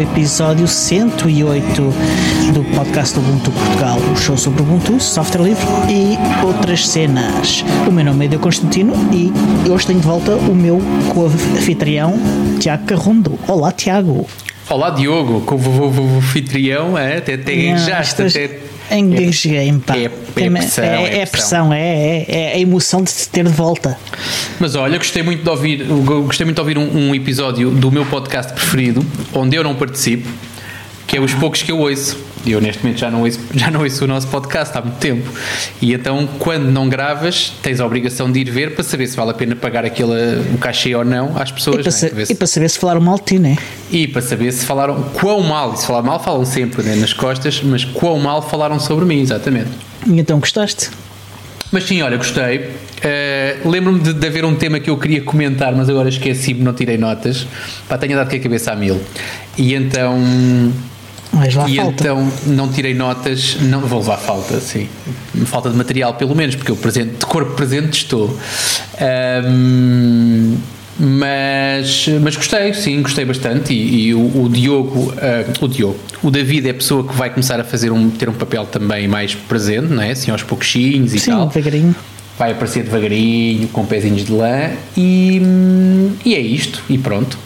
episódio 108 do podcast do Ubuntu Portugal, o show sobre Ubuntu, software livre e outras cenas. O meu nome é Deu Constantino e hoje tenho de volta o meu co-anfitrião Tiago Carrundo. Olá, Tiago. Olá, Diogo, co-anfitrião, é? até tem já até Engasguei-me, pá. É, é, pressão, é, é, pressão, é, é, é, a emoção de te ter de volta. Mas olha, gostei muito de ouvir, gostei muito de ouvir um, um episódio do meu podcast preferido, onde eu não participo, que é os poucos que eu ouço. E eu neste momento já não, ouço, já não ouço o nosso podcast há muito tempo. E então, quando não gravas, tens a obrigação de ir ver para saber se vale a pena pagar aquele, o cachê ou não às pessoas. E para, né? para, e para saber se falaram mal de ti, né? E para saber se falaram quão mal, e se falar mal, falam sempre né, nas costas, mas quão mal falaram sobre mim, exatamente. E então gostaste? Mas sim, olha, gostei. Uh, Lembro-me de, de, haver um tema que eu queria comentar, mas agora esqueci-me, não tirei notas. Pá, tenho dado que a cabeça a mil. E então mas lá e falta. então não tirei notas, não vou levar falta, sim. Falta de material, pelo menos, porque eu presente, de corpo presente estou. Um, mas, mas gostei, sim, gostei bastante. E, e o, o, Diogo, uh, o Diogo, o David é a pessoa que vai começar a fazer um, ter um papel também mais presente, não é? Assim, aos pouquinhos e sim, tal. devagarinho. Vai aparecer devagarinho, com pezinhos de lã, e, e é isto, e pronto.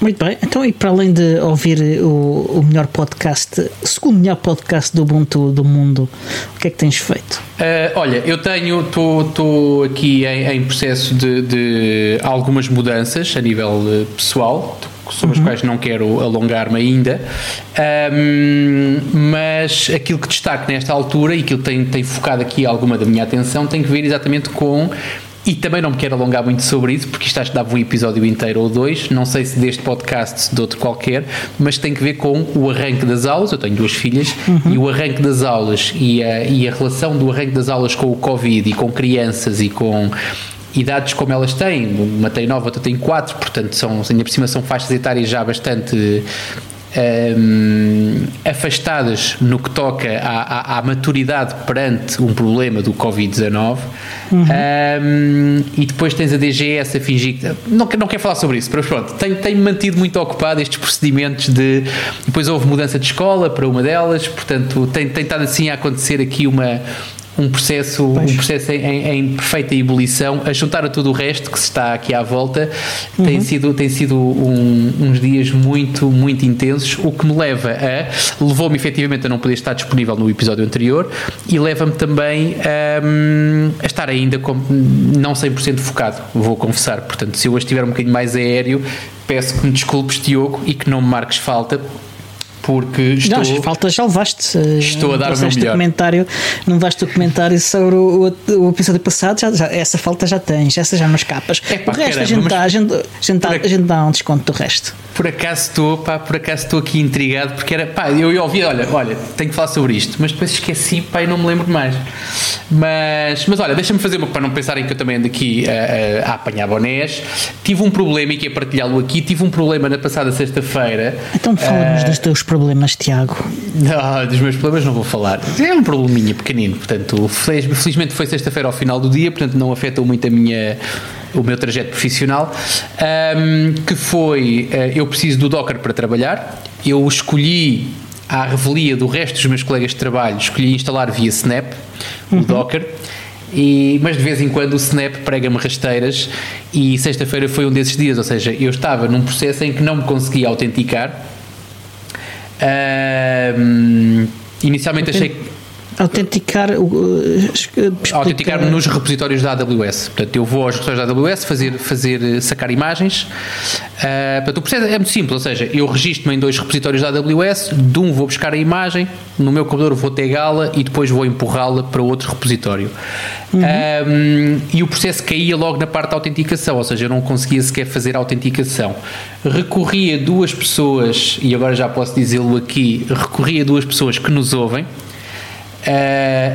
Muito bem, então e para além de ouvir o, o melhor podcast, segundo melhor podcast do Ubuntu do mundo, o que é que tens feito? Uh, olha, eu tenho, estou aqui em, em processo de, de, algumas mudanças a nível uh, pessoal, sobre uhum. as quais não quero alongar-me ainda, um, mas aquilo que destaco nesta altura e aquilo que tem, tem focado aqui alguma da minha atenção tem que ver exatamente com e também não me quero alongar muito sobre isso, porque isto acho que dava um episódio inteiro ou dois, não sei se deste podcast, se de outro qualquer, mas tem que ver com o arranque das aulas. Eu tenho duas filhas, uhum. e o arranque das aulas e a, e a relação do arranque das aulas com o Covid e com crianças e com idades como elas têm, uma tem nove, outra tem quatro, portanto são, ainda por cima são faixas etárias já bastante um, afastadas no que toca à, à, à, maturidade perante um problema do Covid-19 uhum. um, e depois tens a DGS a fingir que não, não quero falar sobre isso, mas pronto, tenho, tenho mantido muito ocupado estes procedimentos de depois houve mudança de escola para uma delas, portanto tem, tem estado assim a acontecer aqui uma um processo, um processo em, em, perfeita ebulição, a juntar a tudo o resto que se está aqui à volta, uhum. tem sido, tem sido um, uns dias muito, muito intensos, o que me leva a, levou-me efetivamente a não poder estar disponível no episódio anterior e leva-me também a, a, estar ainda com, não 100% focado, vou confessar. Portanto, se eu hoje estiver um bocadinho mais aéreo, peço que me desculpes, Diogo, e que não me marques falta, porque estou. Não, faltas já levaste. Estou a dar o meu melhor. Comentário, não daste o comentário sobre o, o, o episódio passado, já, já, essa falta já tens, essa já não escapas. É, pá, o resto caramba, a, gente dá, a, gente, a, gente dá, a gente dá um desconto do resto. Por acaso estou, pá, por acaso estou aqui intrigado, porque era, pá, eu, eu ouvi, olha, olha, tenho que falar sobre isto, mas depois esqueci, pá, e não me lembro mais. Mas, mas olha, deixa-me fazer uma, para não pensarem que eu também ando aqui a, a, a apanhar bonés. Tive um problema e que é partilhá-lo aqui, tive um problema na passada sexta-feira. Então fala-nos uh, dos teus problemas, Tiago. Não, dos meus problemas não vou falar. É um probleminha pequenino, portanto, felizmente foi sexta-feira ao final do dia, portanto não afetou muito a minha o meu trajeto profissional, um, que foi, uh, eu preciso do Docker para trabalhar, eu escolhi à revelia do resto dos meus colegas de trabalho, escolhi instalar via Snap uhum. o Docker. E, mas de vez em quando o Snap prega-me rasteiras e sexta-feira foi um desses dias, ou seja, eu estava num processo em que não me conseguia autenticar. Um, inicialmente achei que Autenticar, autenticar nos repositórios da AWS. Portanto, eu vou aos repositórios da AWS fazer, fazer sacar imagens. Uh, portanto, o processo é muito simples, ou seja, eu registro-me em dois repositórios da AWS, de um vou buscar a imagem, no meu computador vou pegá-la e depois vou empurrá-la para outro repositório. Uhum. Um, e o processo caía logo na parte da autenticação, ou seja, eu não conseguia sequer fazer a autenticação. Recorri a duas pessoas, e agora já posso dizê-lo aqui, recorri a duas pessoas que nos ouvem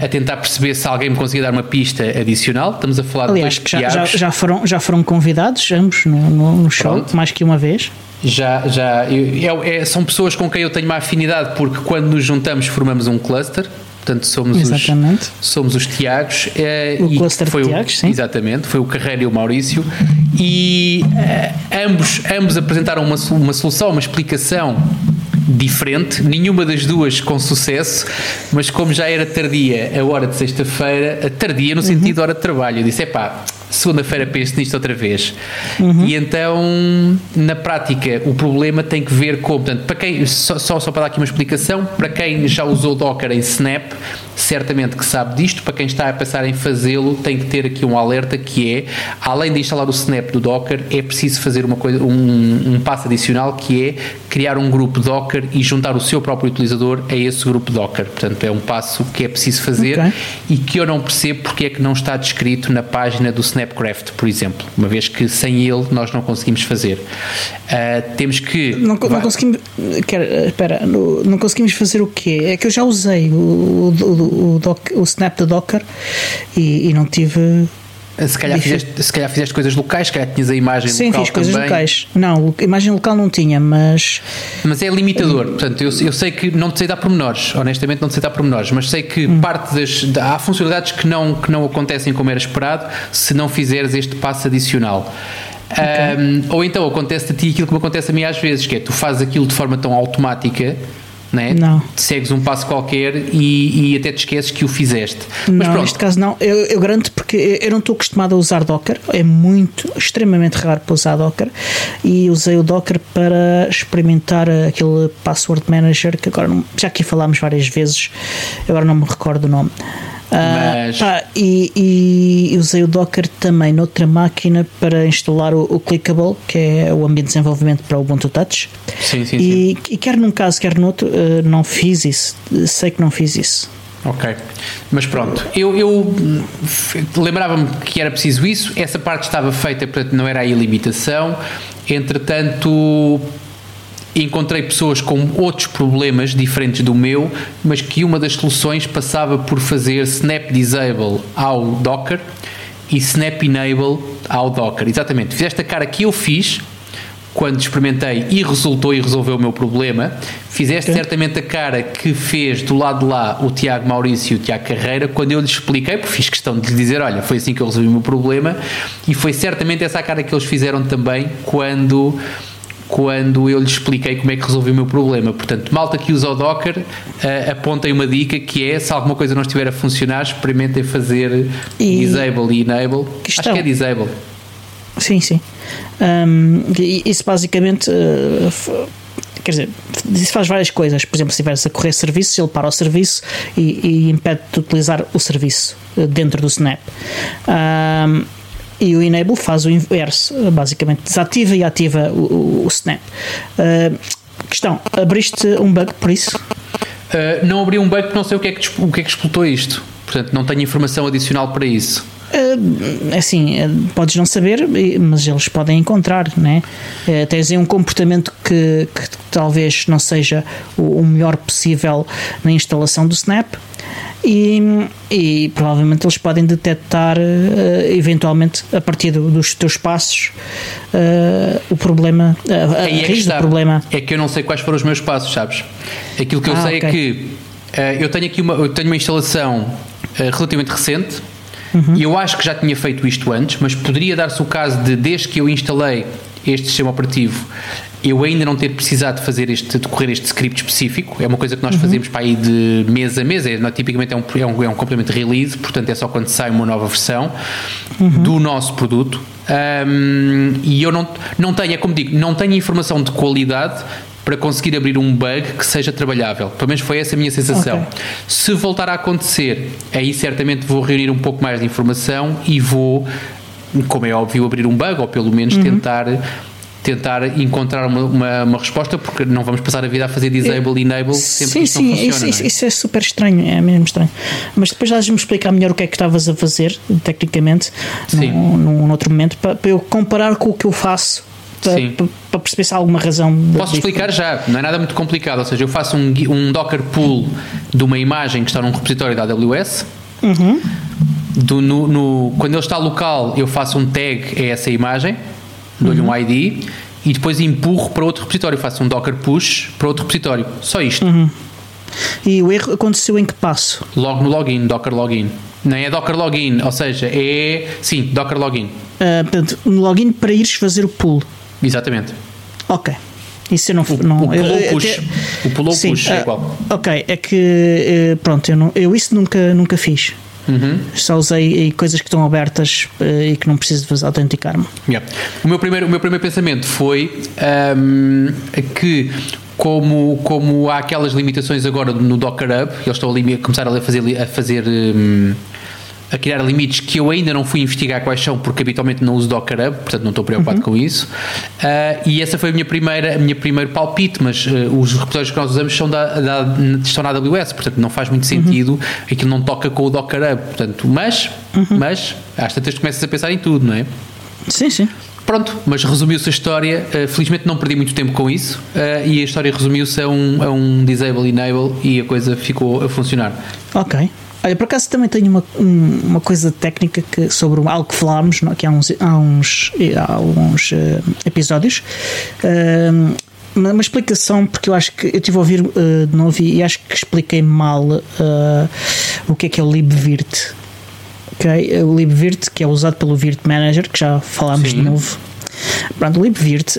a tentar perceber se alguém me conseguia dar uma pista adicional. Estamos a falar Aliás, de já, já, já, foram, já foram convidados ambos no, no, no show, Pronto. mais que uma vez. Já, já eu, é, são pessoas com quem eu tenho uma afinidade porque quando nos juntamos formamos um cluster. portanto somos Exatamente. os somos os Tiagos o cluster foi de Tiagos, sim. exatamente foi o Carreira e o Maurício e uh, ambos ambos apresentaram uma, uma solução uma explicação diferente, nenhuma das duas com sucesso, mas como já era tardia a hora de sexta-feira, tardia no sentido de hora de trabalho, eu disse: é pá, segunda-feira penso nisto outra vez. Uhum. E então, na prática, o problema tem que ver com, portanto, para quem, só, só, só para dar aqui uma explicação, para quem já usou Docker em Snap, certamente que sabe disto, para quem está a pensar em fazê-lo, tem que ter aqui um alerta que é, além de instalar o Snap do Docker, é preciso fazer uma coisa, um, um passo adicional que é criar um grupo Docker e juntar o seu próprio utilizador a esse grupo Docker. Portanto, é um passo que é preciso fazer okay. e que eu não percebo porque é que não está descrito na página do Snap Snapcraft, por exemplo, uma vez que sem ele nós não conseguimos fazer. Uh, temos que. Não, não conseguimos. Quer, espera, não, não, conseguimos fazer o quê? É que eu já usei o, o, o, doc, o Snap da Docker e, e não tive se calhar, fizeste, se calhar fizeste coisas locais, se calhar tinhas a imagem Sim, local. Sim, fiz coisas também. locais. Não, a imagem local não tinha, mas. Mas é limitador. Portanto, eu, eu sei que não te sei dar pormenores, honestamente não te sei dar pormenores, mas sei que hum. parte das. Há funcionalidades que não, que não acontecem como era esperado se não fizeres este passo adicional. Okay. Um, ou então acontece a ti aquilo que me acontece a mim às vezes, que é tu fazes aquilo de forma tão automática né? Não. Segues um passo qualquer e, e, até te esqueces que o fizeste. Não, Mas pronto. neste caso não. Eu, eu garanto porque eu não estou acostumado a usar Docker. É muito, extremamente raro para usar Docker. E usei o Docker para experimentar aquele Password Manager que agora não, já aqui falámos várias vezes, agora não me recordo o nome. Mas... Uh, e, e, usei o Docker também noutra máquina para instalar o, o, Clickable, que é o ambiente de desenvolvimento para o Ubuntu Touch. Sim, sim, e, sim. e quer num caso, quer no outro, uh, não fiz isso. Sei que não fiz isso. Ok, mas pronto, eu, eu lembrava-me que era preciso isso, essa parte estava feita, portanto não era aí a limitação, entretanto encontrei pessoas com outros problemas diferentes do meu, mas que uma das soluções passava por fazer Snap Disable ao Docker e Snap Enable ao Docker. Exatamente, fizeste a cara que eu fiz quando experimentei e resultou e resolveu o meu problema. Fizeste okay. certamente a cara que fez do lado de lá o Tiago Maurício e o Tiago Carreira quando eu lhes expliquei, porque fiz questão de lhe dizer: olha, foi assim que eu resolvi o meu problema, e foi certamente essa a cara que eles fizeram também quando quando eu lhes expliquei como é que resolvi o meu problema. Portanto, malta que usa o Docker, uh, apontem uma dica que é, se alguma coisa não estiver a funcionar, experimentem fazer e disable e enable. Questão. Acho que é disable. Sim, sim. Um, isso basicamente... Uh, quer dizer, isso faz várias coisas. Por exemplo, se estiveres a correr serviço, ele para o serviço e, e impede de utilizar o serviço eh, dentro do Snap. Um, e o enable faz o inverso, basicamente desativa e ativa o, o, snap. Uh, questão: abriste um bug por isso? Uh, não abri um bug não sei o que, é que, o que é que explotou isto. Portanto, não tenho informação adicional para isso. Uh, assim, podes não saber, mas eles podem encontrar, né? Uh, tens aí um comportamento que, que talvez não seja o, o melhor possível na instalação do Snap e, e provavelmente eles podem detectar uh, eventualmente a partir do, dos teus passos uh, o problema, uh, a é raiz do problema. É que eu não sei quais foram os meus passos, sabes? Aquilo que eu ah, sei é okay. é que eu tenho aqui uma, eu tenho uma instalação relativamente recente uhum. eu acho que já tinha feito isto antes, mas poderia dar-se o caso de desde que eu instalei este sistema operativo eu ainda não ter precisado de fazer este, de correr este script específico, é uma coisa que nós uhum. fazemos para ir de mês a mês, é, não, tipicamente é um, é, um, é um complemento release, portanto é só quando sai uma nova versão uhum. do nosso produto. Um, e eu não, não tenho, é como digo, não tenho informação de qualidade para conseguir abrir um bug que seja trabalhável. Pelo menos foi essa a minha sensação. Okay. Se voltar a acontecer, aí certamente vou reunir um pouco mais de informação e vou, como é óbvio, abrir um bug ou pelo menos uhum. tentar tentar encontrar uma, uma, uma, resposta, porque não vamos passar a vida a fazer disable e enable sempre sim, que isto sim, não funciona. Isso, isso, é? isso, é super estranho, é mesmo estranho. Mas depois vais-me explicar melhor o que é que estavas a fazer, tecnicamente, num, num outro momento, para, para eu comparar com o que eu faço para, para, perceber se há alguma razão. Posso explicar já, não é nada muito complicado. Ou seja, eu faço um, um Docker pull de uma imagem que está num repositório da AWS. Uhum. Do, no, no, quando ele está local, eu faço um tag a essa imagem dou-lhe uhum. um ID e depois empurro para outro repositório, faço um Docker push para outro repositório. Só isto. Uhum. E o erro aconteceu em que passo? Logo no login, Docker login. Nem é Docker login, ou seja, é. Sim, Docker login. Uh, portanto, no login para ires fazer o pull. Exatamente. Ok. Isso eu não. O, não o pull ou push. Até, o pull ou push é uh, igual. Ok, é que. Uh, pronto, eu, não, eu isso nunca, nunca fiz. Uhum. Só usei coisas que estão abertas uh, e que não preciso de autenticar-me. Yeah. O, meu primeiro, o meu primeiro pensamento foi um, que como, como há aquelas limitações agora no Docker Hub, eles estão a começar a fazer, a fazer um, a criar limites que eu ainda não fui investigar quais são, porque habitualmente não uso Docker Hub, portanto não estou preocupado uhum. com isso. Uh, e essa foi a minha primeira, a minha primeiro palpite, mas uh, os repositórios que nós usamos são da, da, estão na AWS, portanto não faz muito sentido, uhum. aquilo não toca com o Docker Hub. Portanto, mas, uhum. mas às tantas começas a pensar em tudo, não é? Sim, sim. Pronto, mas resumiu-se a história. Uh, felizmente não perdi muito tempo com isso uh, e a história resumiu-se a um, a um disable enable e a coisa ficou a funcionar. Ok. Olha, por acaso também tenho uma, uma coisa técnica que, sobre algo que falámos aqui há uns, há uns, há uns uh, episódios. Uh, uma, uma, explicação, porque eu acho que eu estive a ouvir uh, de novo e, e, acho que expliquei mal o que é que é o libvirt. Okay? O libvirt, que é usado pelo Virt Manager, que já falámos Sim. de novo. Pronto, o libvirt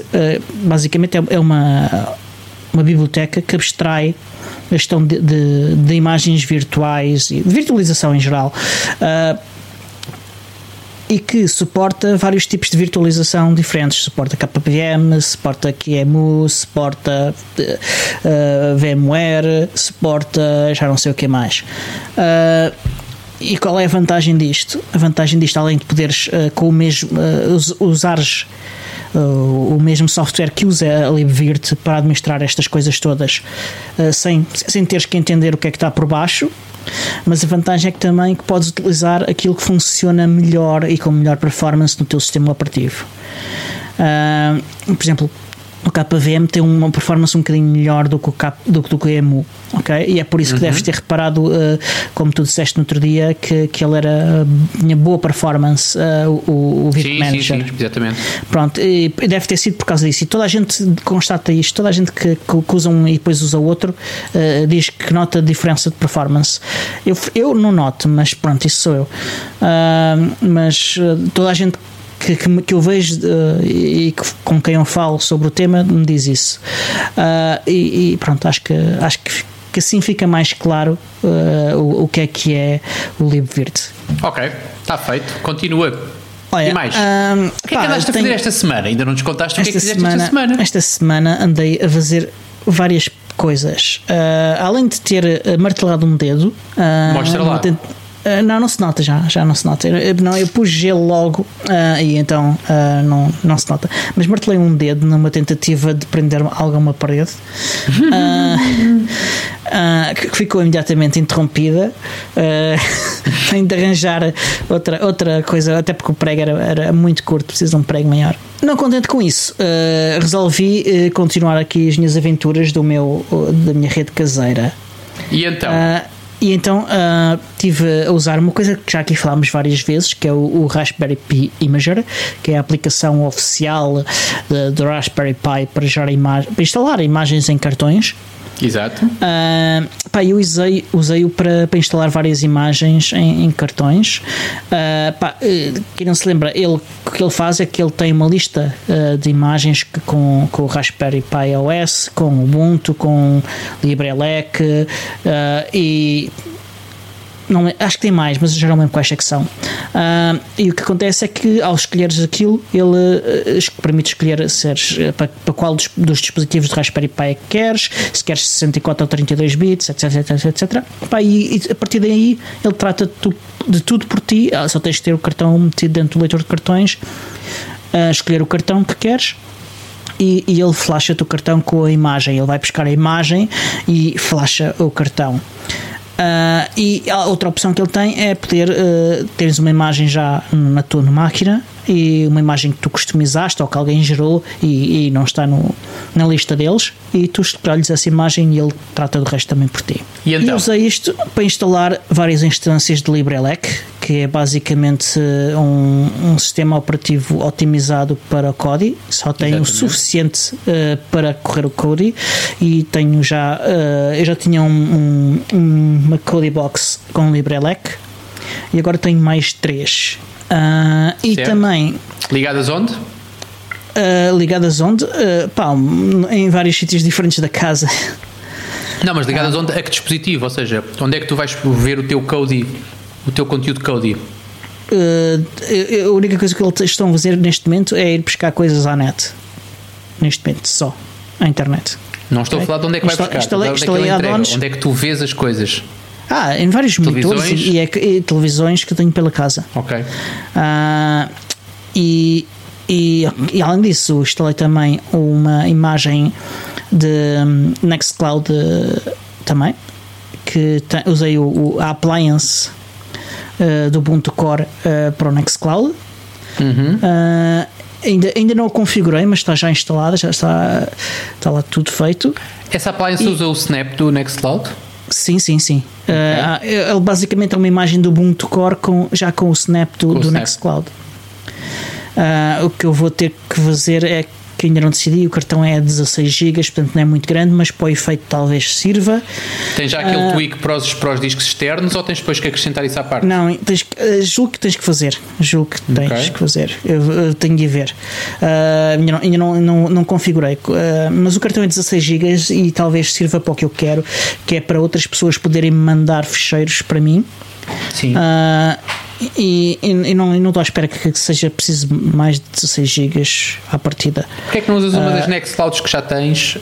basicamente é, é uma, uma biblioteca que abstrai a questão de, de, de imagens virtuais e virtualização em geral. Uh, e que suporta vários tipos de virtualização diferentes. Suporta KPM, suporta QEMU, suporta uh, VMware, suporta já não sei o que mais. Uh, e qual é a vantagem disto? A vantagem disto, além de poderes uh, com o mesmo uh, usares uh, o mesmo software que usa a LibVirt para administrar estas coisas todas uh, sem, sem teres que entender o que é que está por baixo mas a vantagem é que também que podes utilizar aquilo que funciona melhor e com melhor performance no teu sistema operativo. Uh, por exemplo o KVM tem uma performance um bocadinho melhor do que o, K, do, do que o EMU, ok? E é por isso que uhum. deves ter reparado, uh, como tu disseste no outro dia, que, que ele era, tinha boa performance, uh, o, o Vip Manager. Sim, sim, exatamente. Pronto, e deve ter sido por causa disso. E toda a gente constata isto, toda a gente que, que usa um e depois usa outro uh, diz que nota a diferença de performance. Eu, eu não noto, mas pronto, isso sou eu. mas toda a gente que, que, que eu vejo uh, e que, com quem eu falo sobre o tema me diz isso. Uh, e, e, pronto, acho que, acho que, que assim fica mais claro uh, o, o que é que é o LibVirt. Ok, está feito. Continua. Olha, e mais? Um, o que é que andaste a fazer esta semana? Ainda não nos contaste o que é que fizeste semana, esta semana? Esta semana andei a fazer várias coisas. Uh, além de ter martelado um dedo. Uh, Mostra lá. Uh, não, não se nota já, já não se nota. Eu, não, eu pus gelo logo uh, e então uh, não, não se nota. Mas martelei um dedo numa tentativa de prender algo a uma parede que ficou imediatamente interrompida. Tenho de arranjar outra, outra coisa, até porque o prego era, era muito curto, preciso de um prego maior. Não contente com isso, resolvi continuar aqui as minhas aventuras do meu, da minha rede caseira. E então? E então uh, tive a usar uma coisa que já aqui falámos várias vezes, que é o, o Raspberry Pi Imager, que é a aplicação oficial do Raspberry Pi para, para instalar imagens em cartões. Exato. Uh, pá, eu usei, usei-o para, para instalar várias imagens em, em cartões. Uh, pá, eh, quem não se lembra, ele, o que ele faz é que ele tem uma lista uh, de imagens que, com, com o Raspberry Pi OS, com Ubuntu, com LibreLec uh, e não, acho que tem mais, mas já não lembro quais é que são. Uh, e o que acontece é que ao escolheres aquilo, ele uh, permite escolher seres, uh, para, para, qual dos, dos, dispositivos de Raspberry Pi é que queres, se queres 64 ou 32 bits, etc. etc, etc. Pá, e, e, a partir daí ele trata de, tu, de tudo por ti, só tens de ter o cartão metido dentro do leitor de cartões, escolher o cartão que queres. E, e ele flasha-te o cartão com a imagem. Ele vai buscar a imagem e flasha o cartão. Uh, e a outra opção que ele tem é poder uh, teres uma imagem já na tua máquina e uma imagem que tu customizaste ou que alguém gerou e, e não está no, na lista deles e tu escolhes essa imagem e ele trata do resto também por ti. E, então? e usei isto para instalar várias instâncias de LibreLec que é basicamente um, um sistema operativo otimizado para Kodi. Só tenho o suficiente uh, para correr o Kodi e tenho já, uh, eu já tinha um, um, uma Kodi Box com LibreLec e agora tenho mais três. Uh, e também. Ligadas onde? Uh, ligadas onde? Uh, pá, em vários sítios diferentes da casa. Não, mas ligadas ah. onde? A que dispositivo? Ou seja, onde é que tu vais ver o teu Kodi, o teu conteúdo Kodi? Uh, a única coisa que eles estão a fazer neste momento é ir buscar coisas à net. Neste momento, só. À internet. Não estou okay. a falar de onde é que vai buscar. Instalei, onde, instalei é que onde é que tu vês as coisas? Ah, em vários monitores e, e, e, televisões que tenho pela casa. Ok. Uh, e, e, e, além disso, instalei também uma imagem de um, Nextcloud uh, também, que tem, usei o, o, a appliance uh, do Ubuntu Core uh, para o Nextcloud. Uhum. ainda, ainda não o configurei, mas está já instalada, já está, está lá tudo feito. Essa appliance e, usa o Snap do Nextcloud? Sim, sim, sim. Okay. Uh, ele basicamente é uma imagem do Ubuntu Core com, já com o snap do, do Nextcloud. Uh, o que eu vou ter que fazer é que ainda não decidi, o cartão é 16 GB, portanto não é muito grande, mas para o efeito talvez sirva. Tens já aquele uh, tweak para os, para os discos externos ou tens depois que acrescentar isso à parte? Não, tens, uh, julgo que tens que fazer. Julgo que tens okay. que fazer. Eu, eu, tenho de ver. Uh, ainda não, ainda não, não, não configurei, uh, mas o cartão é 16 GB e talvez sirva para o que eu quero, que é para outras pessoas poderem mandar fecheiros para mim. Sim. Uh, e, e, e, não, não estou à espera que seja preciso mais de 16 GB à partida. Porquê é que não usas uma uh, das Nextclouds que já tens uh,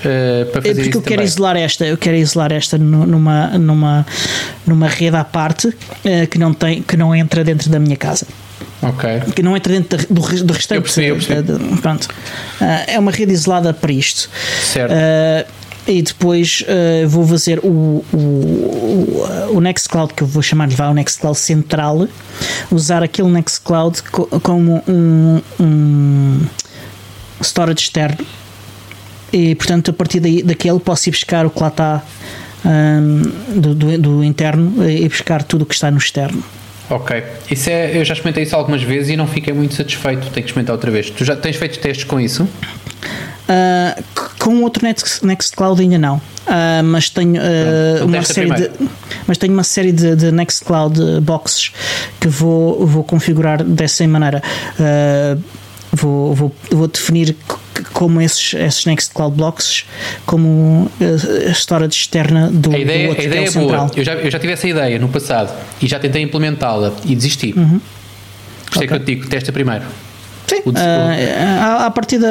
para fazer é porque isso eu quero isolar esta, eu quero isolar esta numa, numa, numa rede à parte uh, que, não tem, que não entra dentro da minha casa. Ok. Que não entra dentro do, do restante. Eu percebi, eu percebi. pronto. é uma rede isolada para isto. Certo e depois uh, vou fazer o, o, o Nextcloud, que eu vou chamar de vá o Nextcloud central, usar aquele Nextcloud como um, um storage externo e portanto a partir daí, daquele posso ir buscar o que lá está um, do, do, do, interno e buscar tudo o que está no externo. Ok, isso é, eu já experimentei isso algumas vezes e não fiquei muito satisfeito, tenho que experimentar outra vez. Tu já tens feito testes com isso? Uh, com outro Next, Nextcloud ainda não. Uh, mas tenho uh, uma série de mas tenho uma série de, de Nextcloud boxes que vou, vou configurar dessa maneira. Vou, vou, vou definir como esses, esses Nextcloud blocks como a storage externa do, a ideia, do outro, a ideia é, é boa. Eu já, eu já tive essa ideia no passado e já tentei implementá-la e desisti. Uhum. Por isso okay. é que eu te digo, testa primeiro. Sim, uh, à, à partida,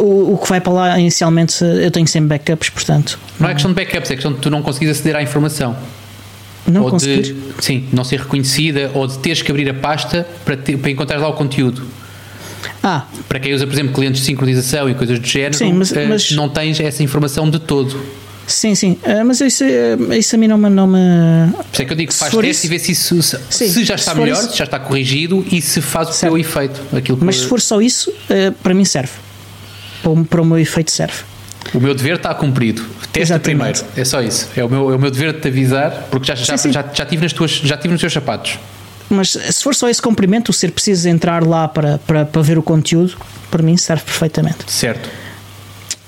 o, o que vai para lá inicialmente eu tenho sempre backups, portanto. Não é questão de backups, é questão de tu não conseguires aceder à informação. Não ou conseguir? De, sim, não ser reconhecida ou de teres que abrir a pasta para, ter, para encontrar lá o conteúdo. Ah. Para quem usa, por exemplo, clientes de sincronização e coisas do género, sim, mas, eh, mas, não tens essa informação de todo. Sim, sim, uh, mas isso, uh, isso a mim não me. Não me... Por isso é que eu digo, faz teste isso, e vê se isso se, sim, se já está se melhor, isso, se já está corrigido e se faz o certo. seu efeito. Aquilo mas se for só isso, uh, para mim serve. Para, para o meu efeito serve. O meu dever está cumprido. Testa primeiro. É só isso. É o meu, é o meu dever de te avisar, porque já, já, sim, sim. já, já, tive nas tuas, já tive nos teus sapatos. Mas se for só esse cumprimento, o ser preciso entrar lá para, para, para ver o conteúdo, para mim serve perfeitamente. Certo.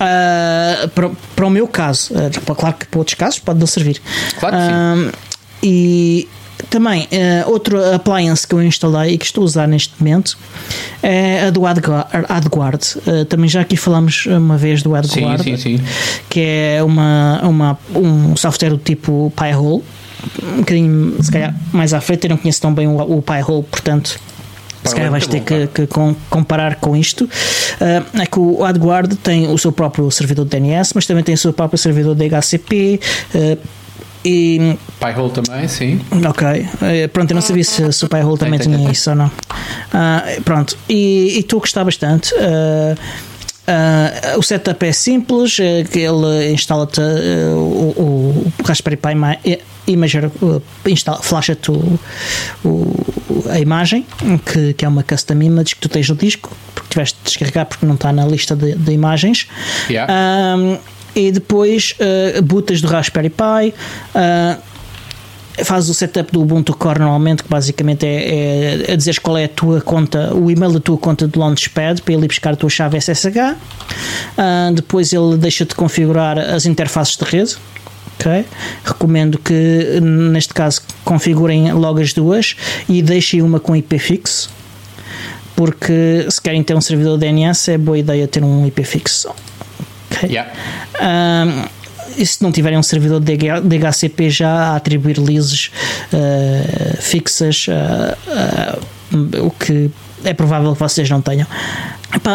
Uh, para, para o meu caso, uh, claro que para outros casos pode não servir. Claro que sim. Uh, e também, uh, outro appliance que eu instalei e que estou a usar neste momento é a do AdGuard. AdGuard. Uh, também já aqui falamos uma vez do AdGuard, sim, sim, sim. que é uma, uma, um software do tipo Pi-hole. Um bocadinho, se calhar, mais à frente, eu não conheço tão bem o, o Pi-hole, portanto se calhar vais ter que, que, comparar com isto. Uh, é que o AdGuard tem o seu próprio servidor de DNS, mas também tem o seu próprio servidor de HCP. Uh, ah, e, Pi-hole também, sim. Ok. Uh, pronto, eu não sabia se, se o Pi-hole também tem, tinha tem, isso ou não. Uh, pronto. E estou a gostar bastante. Uh, Uh, o setup é simples, uh, que ele instala-te uh, o, o Raspberry Pi Imager, uh, instala, flasha-te a imagem, que, que é uma custom image que tu tens no disco, porque tiveste de descarregar porque não está na lista de, de imagens. Yeah. e depois uh, botas do Raspberry Pi. Faz o setup do Ubuntu Core normalmente, que basicamente é, é, a dizeres qual é a tua conta, o e-mail da tua conta de Launchpad para ele ir buscar a tua chave SSH. Uh, depois ele deixa-te configurar as interfaces de rede. Okay. Recomendo que neste caso configurem logo as duas e deixem uma com IP fixo porque se querem ter um servidor DNS é boa ideia ter um IP fixo. Okay. Yeah. Um, e se não tiverem um servidor de DHCP já a atribuir leases uh, fixas, uh, uh, o que é provável que vocês não tenham.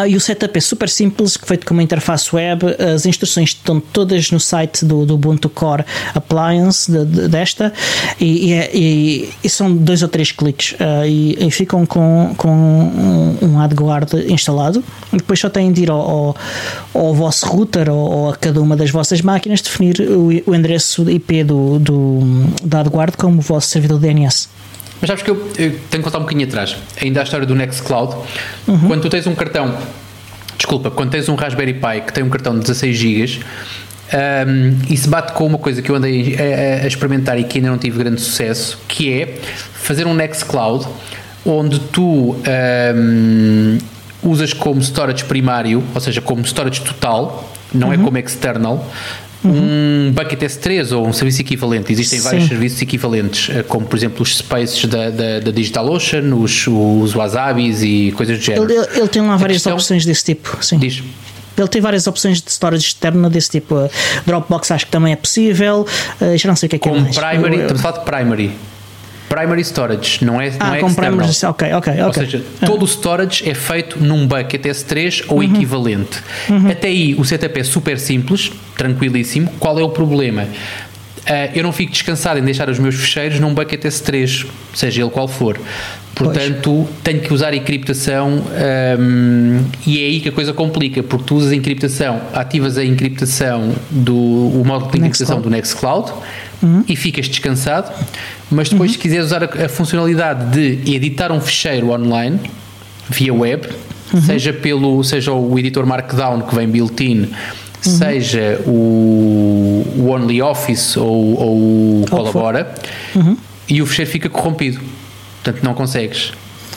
E o setup é super simples, feito com uma interface web. As instruções estão todas no site do, do Ubuntu Core Appliance de, de, desta e, e, é, e, e, são dois ou três cliques uh, e, ficam com, com um, um AdGuard instalado. E depois só têm de ir ao, ao, ao vosso router ou, ou, a cada uma das vossas máquinas definir o, o endereço IP do, do, do AdGuard como o vosso servidor DNS. Mas sabes que eu, eu, tenho que contar um bocadinho atrás. Ainda a história do Nextcloud. Uhum. Quando tu tens um cartão, desculpa, quando tens um Raspberry Pi que tem um cartão de 16 GB, um, e se bate com uma coisa que eu andei a, a, experimentar e que ainda não tive grande sucesso, que é fazer um Nextcloud onde tu um, usas como storage primário, ou seja, como storage total, não é uhum. é como external, uhum. um bucket S3 ou um serviço equivalente. Existem Sim. vários serviços equivalentes, eh, como por exemplo os Spaces da, da, da DigitalOcean, os, os Wasabis e coisas do género. Ele, ele tem lá várias questão, opções desse tipo. Sim. Diz. Ele tem várias opções de storage externa desse tipo. Dropbox acho que também é possível. Uh, já não sei o que é que Como é mais. primary, estamos a falar de primary primary storage, não é, ah, não é com external. Primary, ok, ok, ok. Ou seja, ah. todo o storage é feito num bucket S3 ou uhum. equivalente. Uhum. Até aí o setup é super simples, tranquilíssimo. Qual é o problema? Uh, eu não fico descansado em deixar os meus fecheiros num bucket S3, seja ele qual for. Portanto, pois. tenho que usar encriptação um, e é aí que a coisa complica, porque tu usas a encriptação, ativas a encriptação do o módulo de encriptação do Nextcloud uhum. e ficas descansado, mas depois uhum. se quiseres usar a, a, funcionalidade de editar um fecheiro online via web, uhum. seja pelo seja o editor Markdown que vem built-in, uhum. seja o, o OnlyOffice ou, ou o Colabora, uhum. e o fecheiro fica corrompido. Portanto, não consegues.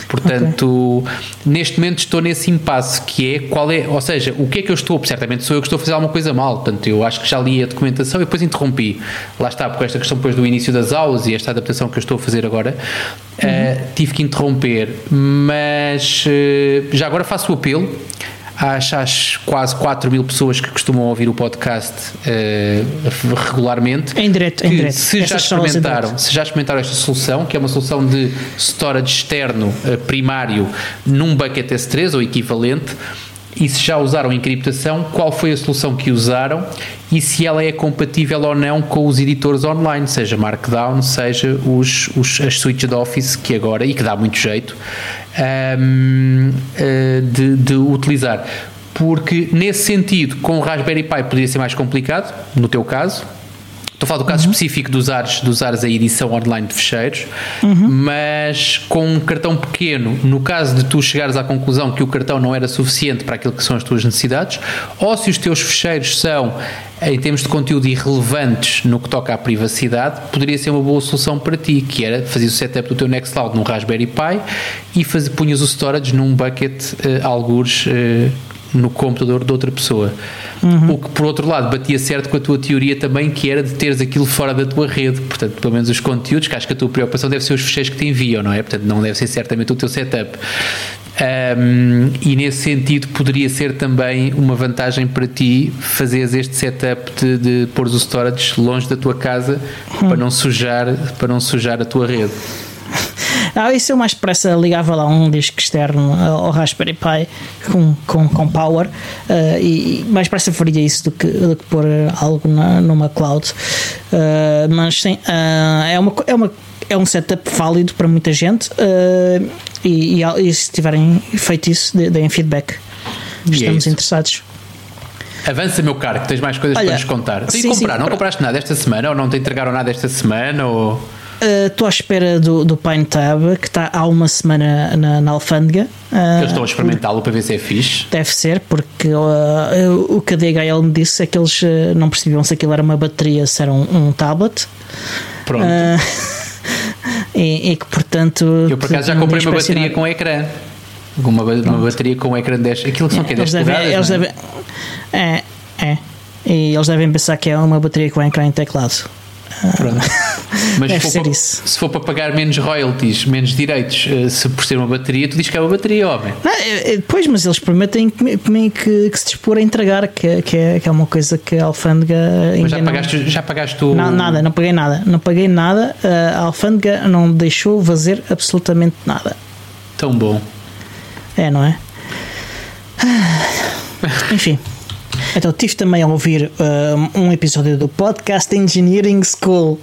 Portanto, okay. neste momento estou nesse impasse que é qual é, ou seja, o que é que eu estou, certamente sou eu que estou a fazer alguma coisa mal, portanto, eu acho que já li a documentação e depois interrompi. Lá está, porque esta questão depois do início das aulas e esta adaptação que eu estou a fazer agora, uhum. uh, tive que interromper, mas uh, já agora faço o apelo às, às quase 4 mil pessoas que costumam ouvir o podcast uh, regularmente. Em direto, em direto. Se já, experimentaram, se já experimentaram esta solução, que é uma solução de storage externo uh, primário num bucket S3 ou equivalente, e se já usaram encriptação, qual foi a solução que usaram e se ela é compatível ou não com os editores online, seja Markdown, seja os, os, as suítes de Office, que agora, e que dá muito jeito, um, eh, de, de utilizar. Porque, nesse sentido, com o Raspberry Pi poderia ser mais complicado, no teu caso, Estou a falar do caso uhum. específico de usares, de usares a edição online de fecheiros, uhum. mas com um cartão pequeno, no caso de tu chegares à conclusão que o cartão não era suficiente para aquilo que são as tuas necessidades, ou se os teus fecheiros são, em termos de conteúdo, irrelevantes no que toca à privacidade, poderia ser uma boa solução para ti, que era fazer o setup do teu Nextcloud num Raspberry Pi e faz, punhas o storage num bucket, uh, algures, uh, no computador de outra pessoa. Uhum. O que, por outro lado, batia certo com a tua teoria também, que era de teres aquilo fora da tua rede. Portanto, pelo menos os conteúdos, que acho que a tua preocupação deve ser os fecheiros que te enviam, não é? Portanto, não deve ser certamente o teu setup. Um, e nesse sentido poderia ser também uma vantagem para ti fazeres este setup de, de pôr os storage longe da tua casa uhum. para não sujar para não sujar a tua rede. Ah, isso eu mais depressa ligava lá um disco externo ao Raspberry Pi com, com, com power uh, e mais depressa faria isso do que, do que pôr algo na, numa cloud. Uh, mas sim, uh, é, uma, é, uma, é um setup válido para muita gente e, e, e, se tiverem feito isso, deem feedback. É Estamos é interessados. Avança, meu caro, que tens mais coisas Olha, para nos contar. Sim, comprar, sim, não compraste nada esta semana ou não te entregaram nada esta semana? Ou... Estou uh, à espera do, do Pine Tab, que está há uma semana na, na alfândega. Uh, eles estão a experimentá-lo para ver se é fixe. Deve ser, porque uh, o que a DHL me disse é que eles uh, não percebiam se aquilo era uma bateria, se era um, um tablet. Pronto. E, e que portanto. Eu por acaso já comprei uma bateria com ecrã. Uma, uma bateria com ecrã 10. Aquilo que são é, que é 10 eles devem, eles é? devem, é, é. E eles devem pensar que é uma bateria com ecrã em teclado. Mas se for, para, se for, para, pagar menos royalties, menos direitos, eh, se por ser uma bateria, tu dizes que é uma bateria, homem. Não, é, é, pois, mas eles prometem que, que, que, se dispor a entregar, que, que, é, que é uma coisa que a alfândega. Mas já pagaste, não, já pagaste o. Não, nada, não paguei nada. Não paguei nada. A alfândega não deixou fazer absolutamente nada. Tão bom. É, não é? Enfim. Então tive também a ouvir uh, um episódio do Podcast Engineering School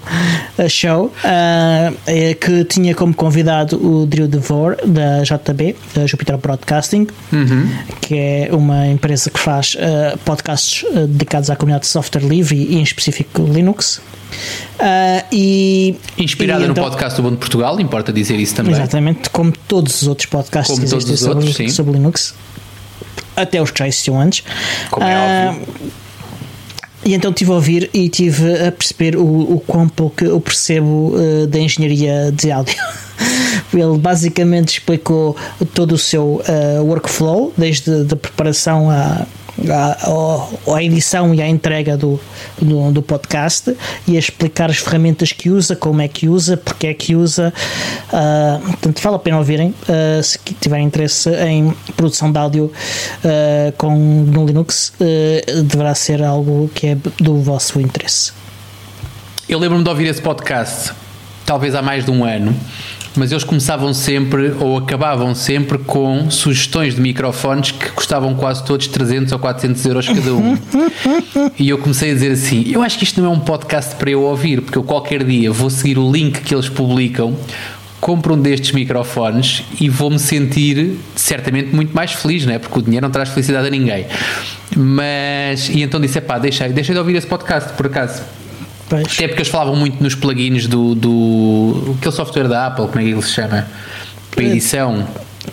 Show uh, que tinha como convidado o Drew DeVore da JB, da Jupiter Broadcasting, uhum. que é uma empresa que faz uh, podcasts dedicados à comunidade de software livre e, em específico Linux. Uh, e, Inspirada e, então, no podcast do Bom de Portugal, importa dizer isso também. Exatamente, como todos os outros podcasts como que existem sobre, sobre Linux até os que já existiam antes. Como é óbvio. E então estive a ouvir e estive a perceber o, o quão pouco eu percebo uh, da engenharia de áudio. Ele basicamente explicou todo o seu uh, workflow, desde a preparação à à, edição e à entrega do, do, do, podcast e a explicar as ferramentas que usa, como é que usa, porque é que usa. Uh, portanto, vale a pena ouvirem uh, se tiverem interesse em produção de áudio uh, com, no Linux, deverá ser algo que é do vosso interesse. Eu lembro-me de ouvir esse podcast, talvez há mais de um ano mas eles começavam sempre ou acabavam sempre com sugestões de microfones que custavam quase todos 300 ou 400 euros cada um. e eu comecei a dizer assim: eu acho que isto não é um podcast para eu ouvir, porque eu qualquer dia vou seguir o link que eles publicam. Compro um destes microfones e vou-me sentir certamente muito mais feliz, não é? Porque o dinheiro não traz felicidade a ninguém. Mas, e então disse: pá, deixei, deixei de ouvir esse podcast por acaso Pois. Até porque eles falavam muito nos plugins do, do. aquele software da Apple, como é que ele se chama? Para edição.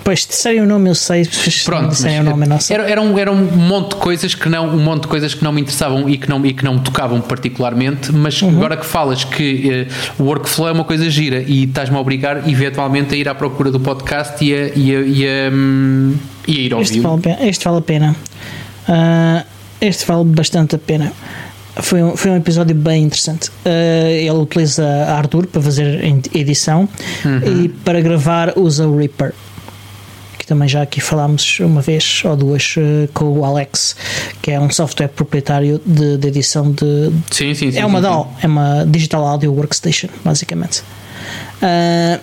Pois, disserem o nome eu sei, Pronto, disserem o nome não sei. Era, era, um, era um monte de coisas que não, um monte de coisas que não me interessavam e que não, e que não me tocavam particularmente, mas uhum. agora que falas que uh, o workflow é uma coisa gira e estás-me a obrigar eventualmente a ir à procura do podcast e a, e a, e a, um, e a ir ao este vivo. Vale, este vale a pena. Uh, este vale bastante a pena. Foi um, foi um episódio bem interessante. Uh, ele utiliza a Ardour para fazer edição uhum. e para gravar usa o Reaper. Que também já aqui falámos uma vez ou duas uh, com o Alex, que é um software proprietário de, de edição de. Sim, sim, sim. É uma DAW, é uma Digital Audio Workstation, basicamente. Uh,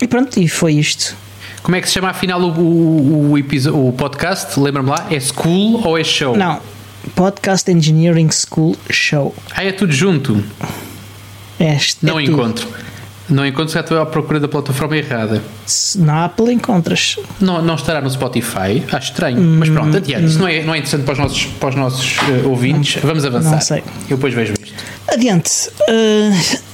e pronto, e foi isto. Como é que se chama afinal o, o, o, o podcast? Lembra-me lá? É School ou é Show? Não, Podcast Engineering School Show. Ah, é tudo junto? Este Não é encontro. Tudo. Não encontro, já estou à procura da plataforma errada. Na Apple encontras. Não, não estará no Spotify? Acho estranho. Hum, Mas pronto, adiante. Hum. Isso não é, não é interessante para os nossos, para os nossos uh, ouvintes. Não, Vamos avançar. Não sei. Eu depois vejo isto. Adiante.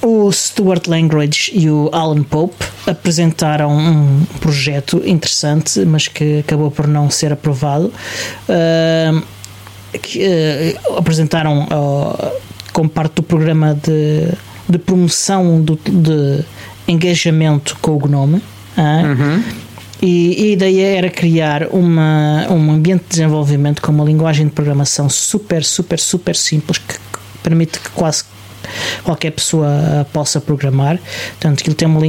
Uh, o Stuart Langridge e o Alan Pope apresentaram um projeto interessante, mas que acabou por não ser aprovado. Uh, que uh, apresentaram uh, como parte do programa de, de promoção do, de engajamento com o Gnome. Uh, uhum. E, e, a ideia era criar uma, um ambiente de desenvolvimento com uma linguagem de programação super, super, super simples que, que permite que quase qualquer pessoa possa programar. Portanto, ele tem uma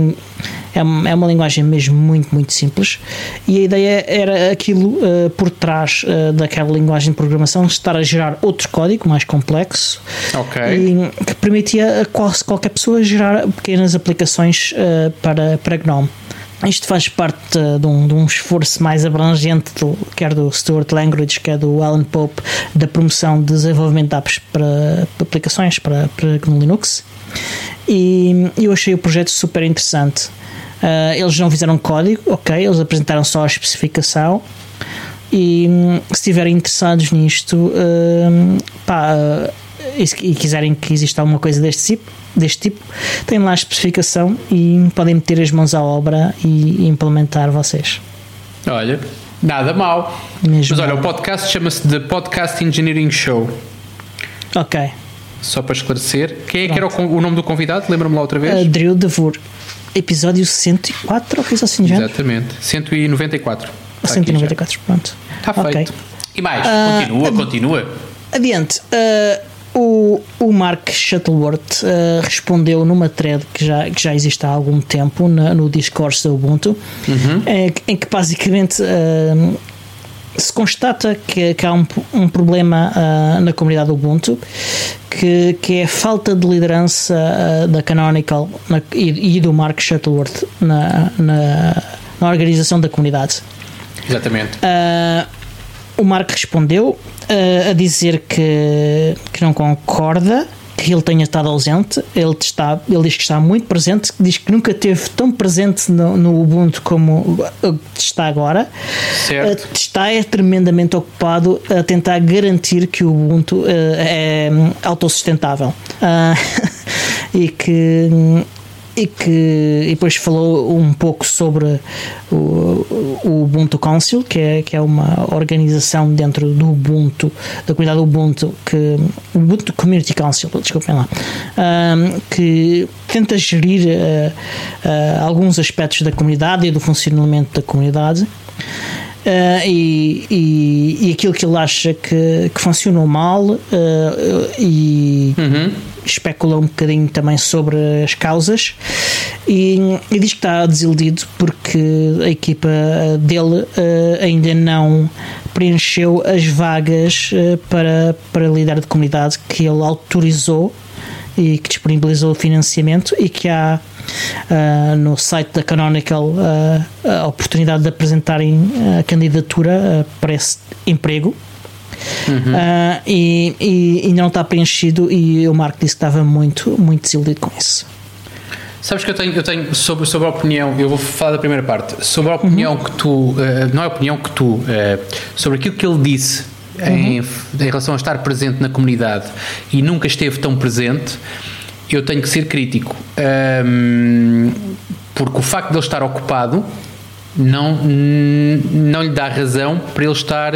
é, é uma linguagem mesmo muito, muito simples. E a ideia era aquilo uh, por trás uh, daquela linguagem de programação estar a gerar outro código mais complexo okay. e que permitia a qualquer pessoa gerar pequenas aplicações uh, para, para GNOME. Isto faz parte de um, de um, esforço mais abrangente, do, quer do Stuart Language, quer do Alan Pope, da promoção de desenvolvimento de apps para, para aplicações para, para GNU Linux. E eu achei o projeto super interessante. Uh, eles não fizeram código, ok, eles apresentaram só a especificação. E hum, se estiverem interessados nisto, uh, pá, uh, e, e quiserem que exista alguma coisa deste tipo, deste tipo, têm lá a especificação e podem meter as mãos à obra e, e implementar vocês. Olha, nada mal. Mesmo Mas olha, mal. o podcast chama-se The Podcast Engineering Show. Ok. Só para esclarecer. Quem é Pronto. que era o, o, nome do convidado? Lembra-me lá outra vez? Uh, Drew DeVore. episódio 104 ou coisa assim já? Exatamente, 194. Está 194, pronto. Está feito. Okay. E mais? Uh, continua, continua. Adiante. Uh, o, o Mark Shuttleworth uh, respondeu numa thread que já, que já existe há algum tempo na, no discurso da Ubuntu, uhum. é, em que basicamente uh, se constata que, que há um, um problema uh, na comunidade Ubuntu, que, que é a falta de liderança da Canonical na, e, e, do Mark Shuttleworth na, na, na organização da comunidade. Exatamente. O Mark respondeu uh, a dizer que, que não concorda que ele tenha estado ausente. Ele, está, ele diz que está muito presente, diz que nunca esteve tão presente no, no Ubuntu como está agora. Certo. Uh, está é tremendamente ocupado a tentar garantir que o Ubuntu uh, é autossustentável. Uh, e que e que e depois falou um pouco sobre o, o Ubuntu Council, que é, que é uma organização dentro do Ubuntu, da comunidade Ubuntu, que Ubuntu Community Council, desculpem lá, um, que tenta gerir uh, uh, alguns aspectos da comunidade e do funcionamento da comunidade. Uh, e, e, e, aquilo que ele acha que, que funcionou mal uh, e uhum. especula um bocadinho também sobre as causas e, e, diz que está desiludido porque a equipa dele uh, ainda não preencheu as vagas para, para líder de comunidade que ele autorizou e que disponibilizou o financiamento e que há uh, no site da Canonical uh, a oportunidade de apresentarem a candidatura uh, para esse emprego. Uhum. e, e ainda não está preenchido e o Marco disse que estava muito, muito desiludido com isso. Sabes que eu tenho, eu tenho sobre, sobre a opinião, eu vou falar da primeira parte, sobre a opinião uhum. que tu, não é a opinião que tu, sobre aquilo que ele disse uhum. em, relação a estar presente na comunidade e nunca esteve tão presente, eu tenho que ser crítico. Um, porque o facto de ele estar ocupado não, não lhe dá razão para ele estar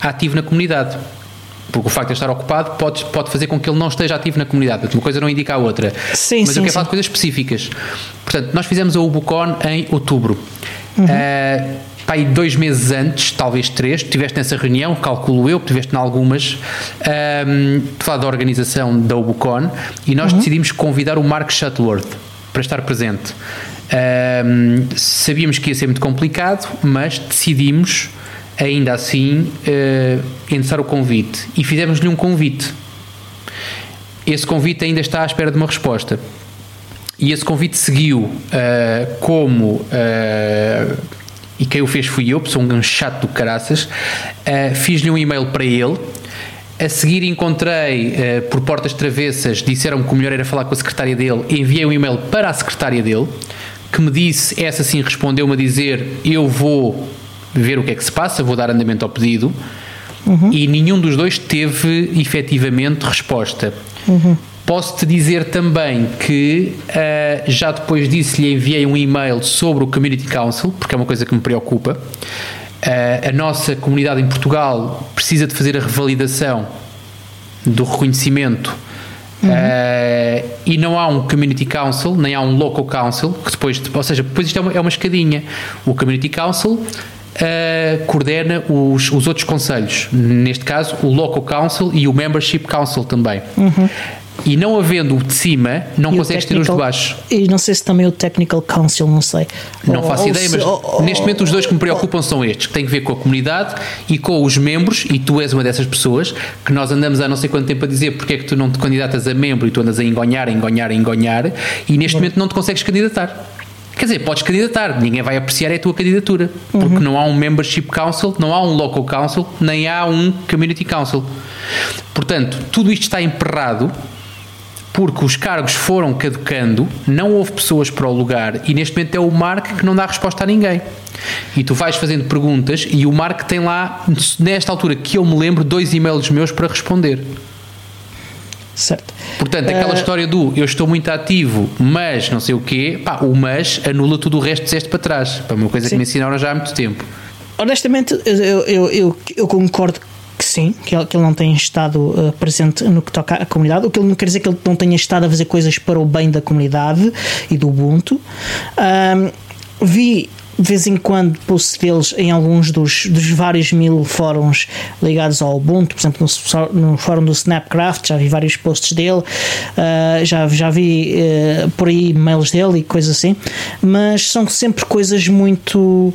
ativo na comunidade. Porque o facto de ele estar ocupado pode, pode fazer com que ele não esteja ativo na comunidade. Uma coisa não indica a outra. Sim, Mas sim, eu quero sim. falar de coisas específicas. Portanto, nós fizemos a Ubucon em outubro. Uhum. Uh, Pai, dois meses antes, talvez três, estiveste nessa reunião, calculo eu, que estiveste em algumas, um, falar da organização da Ubucon, e nós uhum. decidimos convidar o Mark Shuttleworth para estar presente. Um, sabíamos que ia ser muito complicado, mas decidimos, ainda assim, uh, endereçar o convite. E fizemos-lhe um convite. Esse convite ainda está à espera de uma resposta. E esse convite seguiu uh, como uh, e quem o fez fui eu, sou um chato do caraças, uh, fiz-lhe um e-mail para ele. A seguir encontrei uh, por portas travessas, disseram-me que o melhor era falar com a secretária dele, enviei um e-mail para a secretária dele, que me disse, essa sim respondeu-me a dizer, eu vou ver o que é que se passa, vou dar andamento ao pedido, uhum. e nenhum dos dois teve efetivamente resposta. Uhum. Posso-te dizer também que uh, já depois disso lhe enviei um e-mail sobre o Community Council, porque é uma coisa que me preocupa. Uh, a nossa comunidade em Portugal precisa de fazer a revalidação do reconhecimento uhum. uh, e não há um Community Council, nem há um Local Council, que depois, ou seja, depois isto é uma, é uma escadinha. O Community Council Uh, coordena os, os outros conselhos, neste caso o Local Council e o Membership Council também. Uhum. E não havendo o de cima, não e consegues ter os de baixo. E não sei se também o Technical Council, não sei. Não ou, faço ou ideia, se, mas ou, neste momento os dois que me preocupam são estes, que têm a ver com a comunidade e com os membros, e tu és uma dessas pessoas, que nós andamos há não sei quanto tempo a dizer porque é que tu não te candidatas a membro e tu andas a engonhar, a engonhar, a engonhar, e neste momento não te consegues candidatar. Quer dizer, podes candidatar, ninguém vai apreciar a tua candidatura, porque uhum. não há um Membership Council, não há um Local Council, nem há um Community Council. Portanto, tudo isto está emperrado porque os cargos foram caducando, não houve pessoas para o lugar e neste momento é o Mark que não dá resposta a ninguém. E tu vais fazendo perguntas e o Mark tem lá, nesta altura que eu me lembro, dois e-mails meus para responder. Certo. Portanto, aquela uh... história do eu estou muito ativo, mas não sei o quê, pá, o mas anula tudo o resto que disseste para trás. Para uma coisa Sim. que me ensinaram já há muito tempo. Honestamente, eu, eu, eu, eu concordo sim, que ele, que ele não tem estado uh, presente no que toca à comunidade, o que ele não quer dizer que ele não tenha estado a fazer coisas para o bem da comunidade e do Ubuntu. Um, vi de vez em quando posts deles em alguns dos, dos vários mil fóruns ligados ao Ubuntu, por exemplo, no, no fórum do Snapcraft, já vi vários posts dele, uh, já, já vi uh, por aí mails dele e coisas assim, mas são sempre coisas muito.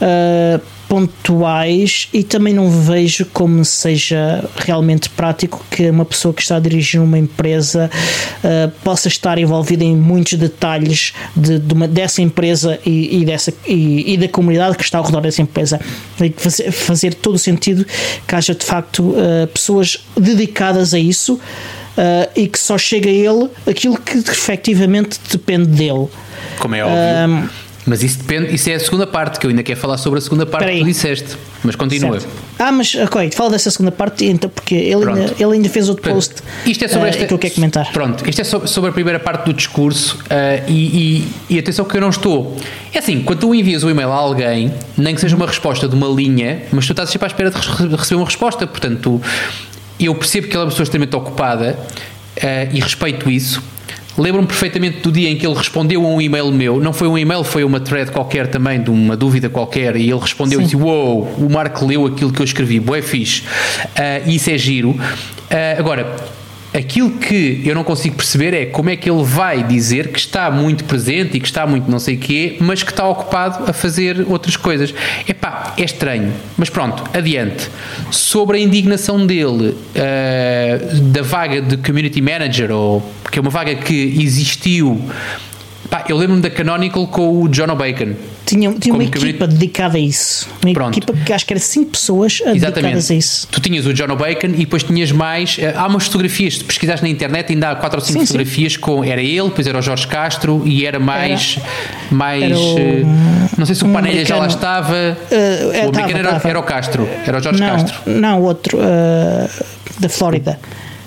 Uh, pontuais e também não vejo como seja realmente prático que uma pessoa que está a dirigir uma empresa uh, possa estar envolvida em muitos detalhes de, de uma, dessa empresa e, e dessa, e, e, da comunidade que está ao redor dessa empresa. E fazer, fazer todo o sentido que haja de facto uh, pessoas dedicadas a isso. Uh, e que só chega a ele aquilo que efetivamente depende dele. Como é óbvio. Mas isso depende, isso é a segunda parte, que eu ainda quero falar sobre a segunda parte que tu disseste. Mas continua. Certo. Ah, mas ok, fala dessa segunda parte então, porque ele, ainda, ele ainda fez outro post isto é sobre uh, esta, que eu quero comentar. Pronto, isto é sobre, sobre a primeira parte do discurso uh, e, e, e, atenção que eu não estou. É assim, quando tu envias o um e-mail a alguém, nem que seja uma resposta de uma linha, mas tu estás sempre à espera de receber uma resposta. Portanto, tu, eu percebo que ela é uma pessoa extremamente ocupada uh, e respeito isso Lembro-me perfeitamente do dia em que ele respondeu a um e-mail meu. Não foi um e-mail, foi uma thread qualquer também, de uma dúvida qualquer. E ele respondeu Sim. e disse: Uou, wow, o Marco leu aquilo que eu escrevi, boé fixe. Uh, e isso é giro. Uh, agora, Aquilo que eu não consigo perceber é como é que ele vai dizer que está muito presente e que está muito não sei o quê, mas que está ocupado a fazer outras coisas. Epá, é estranho. Mas pronto, adiante. Sobre a indignação dele uh, da vaga de Community Manager, ou que é uma vaga que existiu Pá, eu lembro-me da Canonical com o John O'Bacon. Tinha, tinha uma equipa dedicada a isso. Uma Pronto. equipa que acho que era 5 pessoas dedicadas a isso. Tu tinhas o John O'Bacon e depois tinhas mais. Eh, há umas fotografias, se pesquisares na internet, ainda há 4 ou 5 fotografias sim. com. Era ele, depois era o Jorge Castro e era mais. Era, mais era o, eh, não sei se o um Panelha já lá estava. Uh, o tava, era, era, o Castro, era o Jorge não, Castro. Não, outro, uh, da Flórida.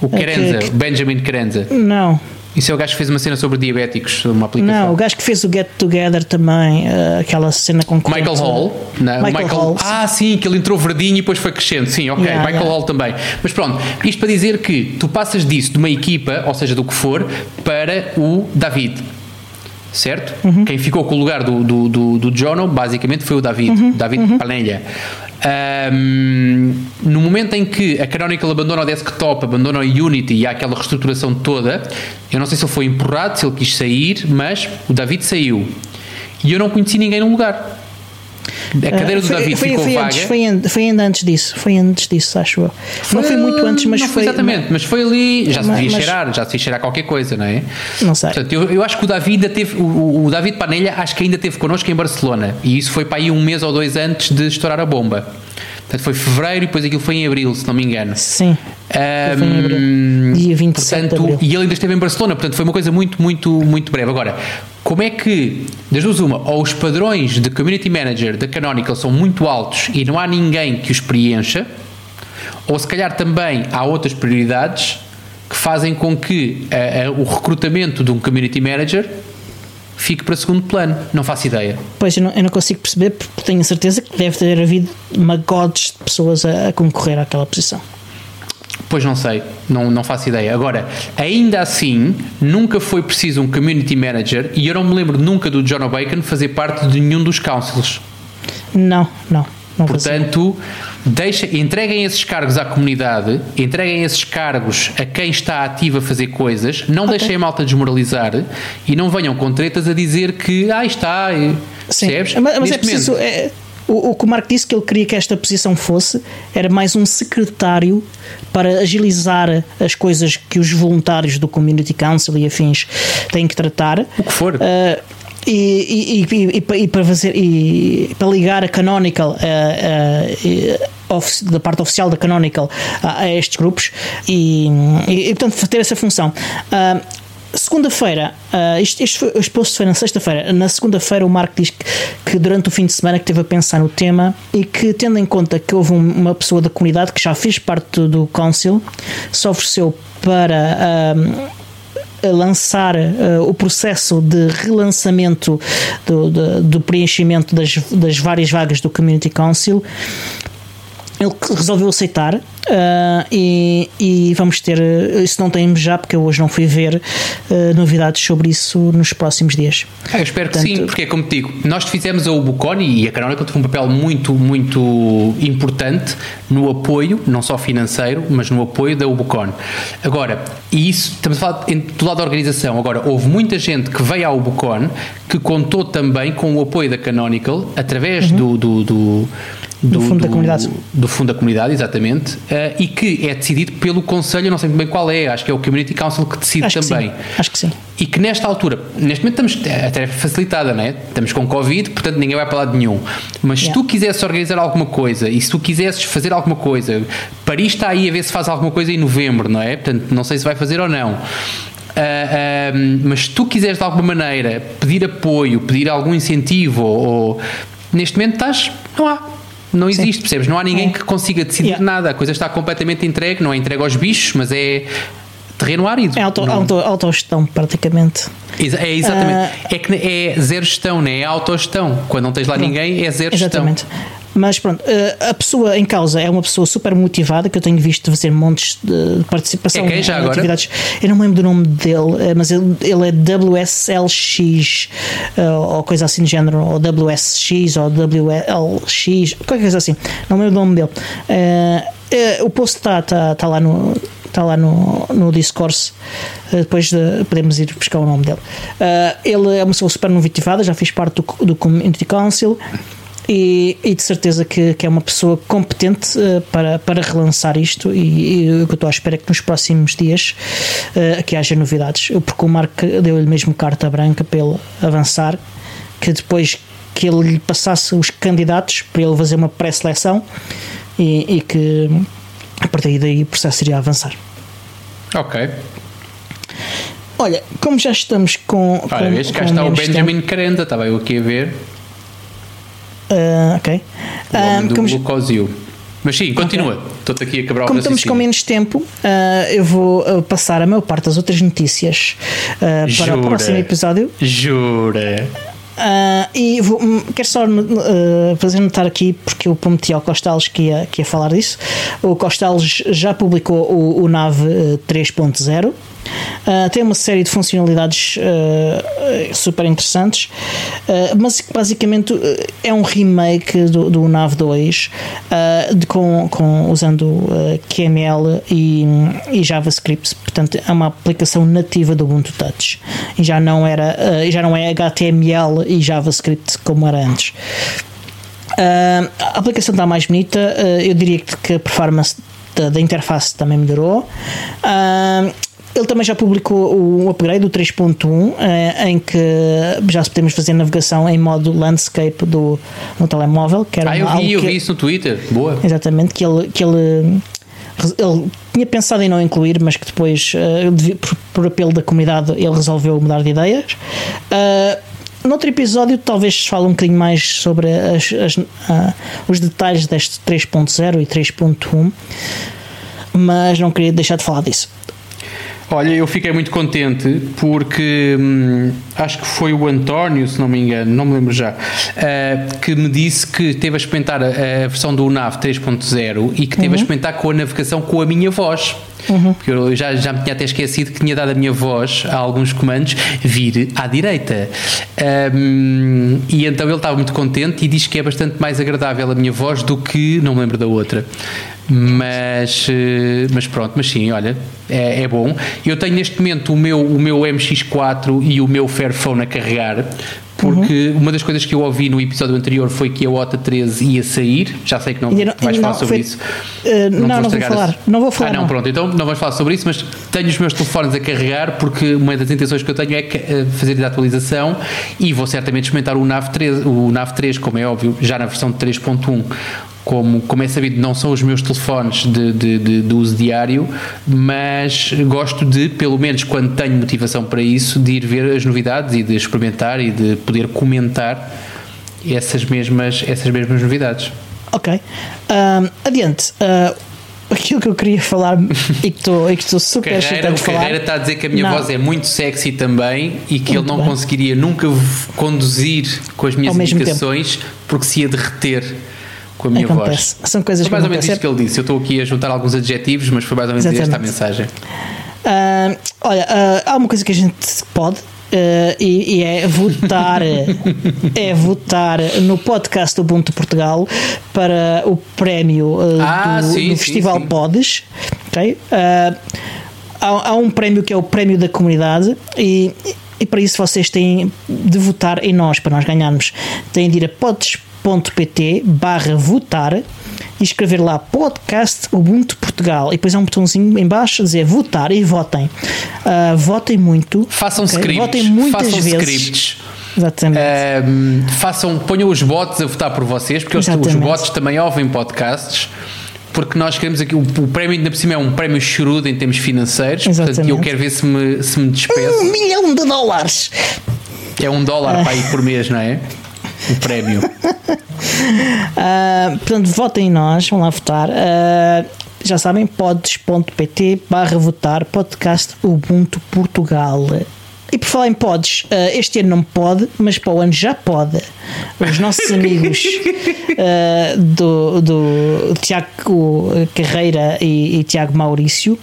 O Querenza, que, Benjamin Querenza. Não. Isso é o gajo que fez uma cena sobre diabéticos, uma aplicação. Não, o gajo que fez o Get Together também, uh, aquela cena com Michael Hall. Não, Michael, Michael Hall. Ah, sim, que ele entrou verdinho e depois foi crescendo. Sim, ok, yeah, Michael yeah. Hall também. Mas pronto, isto para dizer que tu passas disso, de uma equipa, ou seja, do que for, para o David certo? Uhum. Quem ficou com o lugar do, do, do, do Jono, basicamente, foi o David, uhum. David uhum. Panelha. Um, no momento em que a Canonical abandona o desktop, abandona o Unity e há aquela reestruturação toda, eu não sei se ele foi empurrado, se ele quis sair, mas o David saiu. E eu não conheci ninguém no lugar. A cadeira do David foi, ficou foi vaga. Antes, foi, foi ainda antes disso, foi antes disso, acho eu. Foi, não foi muito antes, mas foi. Exatamente, mas foi ali, já se devia mas, cheirar, já se devia cheirar qualquer coisa, não é? Não sei. Portanto, eu, eu acho que o David teve, o, o David Panelha, acho que ainda teve connosco em Barcelona e isso foi para aí um mês ou dois antes de estourar a bomba. Portanto, foi fevereiro e depois aquilo foi em abril, se não me engano. Sim. Um, foi em abril. Dia 27 portanto, de abril. E ele ainda esteve em Barcelona, portanto, foi uma coisa muito, muito, muito breve. Agora, como é que, das duas uma, ou os padrões de community manager da Canonical são muito altos e não há ninguém que os preencha, ou se calhar também há outras prioridades que fazem com que uh, uh, o recrutamento de um community manager fique para segundo plano. Não faço ideia. Pois, eu não, eu não consigo perceber, porque tenho certeza que deve ter havido magotes de pessoas a, a, concorrer àquela posição. Pois não sei, não, não faço ideia. Agora, ainda assim, nunca foi preciso um community manager e eu não me lembro nunca do John O'Bacon fazer parte de nenhum dos councils. Não, não. não Portanto, deixa, entreguem esses cargos à comunidade, entreguem esses cargos a quem está ativo a fazer coisas, não okay. deixem a malta desmoralizar e não venham com tretas a dizer que ah, está, Sim. percebes? Mas, mas é preciso. É, o, o que o Marco disse que ele queria que esta posição fosse era mais um secretário para agilizar as coisas que os voluntários do Community Council e afins têm que tratar. O que for. Uh, e, e, e, e, para fazer e para ligar a Canonical uh, uh, da parte oficial da Canonical a, a estes grupos e, e, portanto ter essa função uh, segunda-feira, uh, este, foi, este post foi na sexta-feira. Na segunda-feira, o Marco diz que, que, durante o fim de semana que esteve a pensar no tema e que, tendo em conta que houve um, uma pessoa da comunidade que já fez parte do, Council, se ofereceu para. Uh, lançar uh, o processo de relançamento do, do, do preenchimento das, das várias vagas do Community Council ele resolveu aceitar uh, e, e, vamos ter, isso não temos já, porque eu hoje não fui ver uh, novidades sobre isso nos próximos dias. Ah, eu espero Portanto, que sim, porque é como te digo, nós fizemos a Ubucon e a Canonical teve um papel muito, muito importante no apoio, não só financeiro, mas no apoio da Ubucon. Agora, e isso, estamos a falar do lado da organização, agora, houve muita gente que veio à Ubucon que contou também com o apoio da Canonical através uhum. do, do, do do, do, fundo da comunidade. Do fundo da comunidade, exatamente, uh, e que é decidido pelo Conselho, não sei muito bem qual é, acho que é o Community Council que decide acho também. Que acho que sim. E que nesta altura, neste momento estamos, a tarefa facilitada, não é? Estamos com Covid, portanto ninguém vai para lado nenhum. Mas yeah. se tu quisesses organizar alguma coisa e se tu quisesses fazer alguma coisa, Paris está aí a ver se faz alguma coisa em novembro, não é? Portanto, não sei se vai fazer ou não. Uh, uh, mas se tu quiseres de alguma maneira pedir apoio, pedir algum incentivo, ou neste momento estás, não há não existe, Sim. percebes? Não há ninguém é. que consiga decidir yeah. nada. A coisa está completamente entregue, não é entregue aos bichos, mas é terreno árido. É auto, não... auto, autogestão, praticamente. É exatamente. Uh, é que é zero gestão, não é autogestão. Quando não tens lá ninguém, é zero exatamente. gestão. Mas pronto, eh, a pessoa em causa é uma pessoa super motivada que eu tenho visto fazer montes de participação é quem já em atividades. Eu não me lembro do nome dele, eh, mas ele, ele é WSLX eh, ou coisa assim do género, ou WSX ou WLX, qualquer coisa assim. Não me lembro do nome dele. o post está tá, tá lá no está lá no, no discourse. Depois de, podemos ir buscar o nome dele. ele é uma pessoa super motivada, já fez parte do, do Community Council e, e, de certeza que, que, é uma pessoa competente uh, para, para relançar isto e, o que eu estou à espera é que nos próximos dias uh, que haja novidades. Eu, porque o Marco deu-lhe mesmo carta branca para ele avançar, que depois que ele lhe passasse os candidatos para ele fazer uma pré-seleção e, e, que a partir daí o processo iria avançar. Ok. Olha, como já estamos com. Olha, com, vês, cá está o Benjamin tempo, Carenda, estava eu aqui a ver. Uh, ok. Uh, como... Glucosio. Mas sim, continua. Okay. Estou-te aqui a quebrar Como estamos com menos tempo, uh, eu vou uh, passar a maior parte das outras notícias uh, para o próximo episódio. Jura? E vou, hum, quero só fazer notar aqui, porque eu prometi ao Costales que ia, que ia falar disso. O Costales já publicou o, o NAV 3.0. Uh, tem uma série de funcionalidades uh, super interessantes, uh, mas basicamente é um remake do, do NAV 2 de, com, com, usando QML e, e, JavaScript. Portanto, é uma aplicação nativa do Ubuntu Touch e já não, era, já não é HTML e JavaScript como era antes. a aplicação está mais bonita, eu diria que a performance da, da interface também melhorou. Uh, ele também já publicou o upgrade, o 3.1, eh, em que já podemos fazer navegação em modo landscape do, no telemóvel. Que era ah, eu vi, eu vi isso no Twitter. Boa. Exatamente, que ele, que ele, ele tinha pensado em não incluir, mas que depois, uh, por, por, apelo da comunidade, ele resolveu mudar de ideias. Uh, Noutro episódio, talvez se fale um bocadinho mais sobre as, as, uh, os detalhes deste 3.0 e 3.1, mas não queria deixar de falar disso. Olha, eu fiquei muito contente porque hum, acho que foi o António, se não me engano, não me lembro já, uh, que me disse que teve a experimentar a, a versão do NAV 3.0 e que teve uhum. a experimentar com a navegação com a minha voz. Uhum. Porque eu já, já me tinha até esquecido que tinha dado a minha voz a alguns comandos vir à direita. Um, e então ele estava muito contente e diz que é bastante mais agradável a minha voz do que, não me lembro da outra. Mas, eh, mas pronto, mas sim, olha, é, é, bom. Eu tenho neste momento o meu, o meu MX4 e o meu Fairphone a carregar, porque uhum. uma das coisas que eu ouvi no episódio anterior foi que a OTA 13 ia sair. Já sei que não, não vais falar sobre foi, isso. Uh, não, não, não vou falar. Não vou falar. Ah, não, não, pronto, então não vamos falar sobre isso, mas tenho os meus telefones a carregar porque uma das intenções que eu tenho é eh, fazer a atualização e vou certamente experimentar o NAV 3, o NAV 3 como é óbvio, já na versão de 3.1 como, como é sabido, não são os meus telefones de, de, de, de, uso diário, mas gosto de, pelo menos quando tenho motivação para isso, de ir ver as novidades e de experimentar e de poder comentar essas mesmas, essas mesmas novidades. Ok. Um, adiante. Uh, aquilo que eu queria falar e que estou, e que estou super Carreira, de falar. Carreira está a dizer que a minha não. voz é muito sexy também e que muito ele não bem. conseguiria nunca conduzir com as minhas indicações porque se ia derreter com a minha Acontece. voz. São coisas foi mais que ou menos isto que ele disse. Eu estou aqui a juntar alguns adjetivos, mas foi mais ou menos esta a Exatamente. mensagem. Ah, olha, ah, há uma coisa que a gente pode ah, e, e é votar é votar no podcast do Ubuntu Portugal para o prémio ah, do, sim, do sim, Festival sim. Podes ok? Ah, há, há um prémio que é o prémio da comunidade e, e para isso vocês têm de votar em nós para nós ganharmos têm de ir a podes.pt barra votar e escrever lá podcast Ubuntu Portugal e depois há um botãozinho em baixo a dizer votar e votem Ah, votem muito Façam ok? scripts. votem muitas façam vezes scripts. exatamente façam, ponham os bots a votar por vocês, porque os, os Exatamente. bots também ouvem podcasts. Porque nós queremos aqui, o, o prémio ainda por cima é um prémio chorudo em termos financeiros, portanto Exatamente. eu quero ver se me, se me despeço. um milhão de dólares É um dólar para ir por mês, não é? O prémio. Ah, portanto, votem em nós, vão lá votar. Ah, já sabem, pods.pt barra votar podcast Ubuntu Portugal. E por falar em pods, ah, este ano não pode, mas para o ano já pode. Os nossos amigos ah, do, do Tiago Carreira e, e Tiago Maurício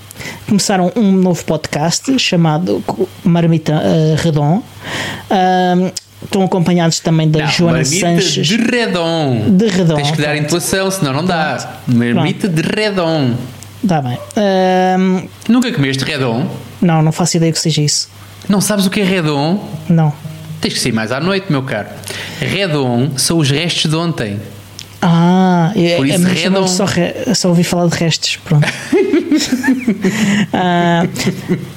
começaram um novo podcast chamado Marmita ah, Redon. Estão acompanhados também da Não, Joana Sanches. de redom. De redom, Tens que dar intuação, senão não dá. Marmita de redom. Tá bem. Ahm, Nunca comeste redom? não, não faço ideia que seja isso. Não sabes o que é redom? Não. Tens que sair mais à noite, meu caro. Redom são os restos de ontem. Ah, é, Por é, isso, mas redom. eu só, re- só ouvi falar de restos. Pronto. Ah,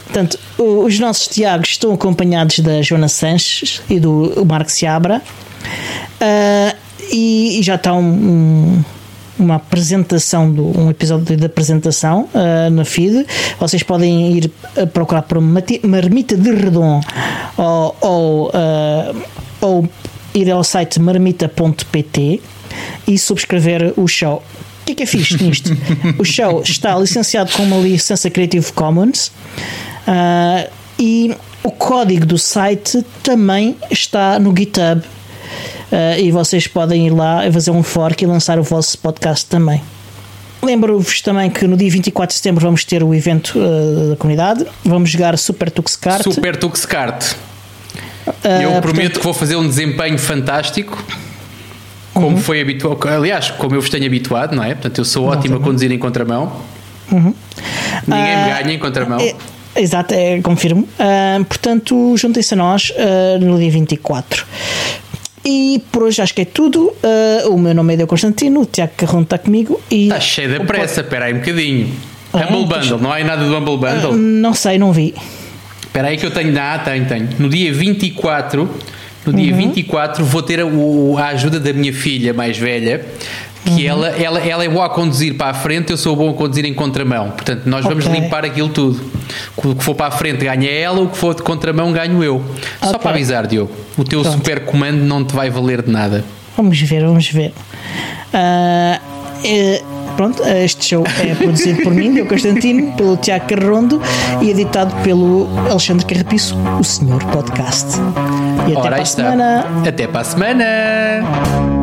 portanto, os nossos Tiagos estão acompanhados da Joana Sanches e do Marco Seabra. Ah, e, e já está um- um- uma apresentação, do, um episódio de apresentação ah, na feed. Vocês podem ir a procurar por Marmita de Redon ou, ou, ah, ou ir ao site marmita.pt e subscrever o show. O que é que é fixe nisto? o show está licenciado com uma licença Creative Commons ah, e o código do site também está no GitHub. Ah, e vocês podem ir lá e fazer um fork e lançar o vosso podcast também. Lembro-vos também que no dia 24 de setembro vamos ter o evento ah, da comunidade. Vamos jogar Super Tux Kart. Super Tuxcart. Ah, eu prometo portanto- que vou fazer um desempenho fantástico. Como Uhum. foi habitual, aliás, como eu vos tenho habituado, não é? Portanto, eu sou ótimo a conduzir em contramão. Ninguém me Ah, ganha em contramão. É, exato, é, confirmo. Ah, portanto, juntem-se a nós ah, no dia 24. E por hoje acho que é tudo. Ah, o meu nome é Deu Constantino, o Tiago Carrão está comigo. E Está cheio de pressa, espera aí um bocadinho. Ah, Humble Bundle, não há aí nada do Humble Bundle? Não sei, não vi. Espera aí que eu tenho. Ah, tenho, tenho. No dia 24, no dia Uhum. 24 vou ter a, o- a ajuda da minha filha mais velha, que Uhum. ela, ela, ela é boa a conduzir para a frente, eu sou bom a conduzir em contramão. Portanto, nós vamos Ok. limpar aquilo tudo. O que for para a frente ganha ela, o que for de contramão ganho eu. Só Ok. para avisar, Diogo, o teu Pronto. super comando não te vai valer de nada. Vamos ver, vamos ver. Ah, eh, pronto, este show é produzido por mim, Deu Constantino, pelo Tiago Carrondo e editado pelo Alexandre Carrapiço, o Senhor Podcast. E até Ora, para a semana. Até para a semana!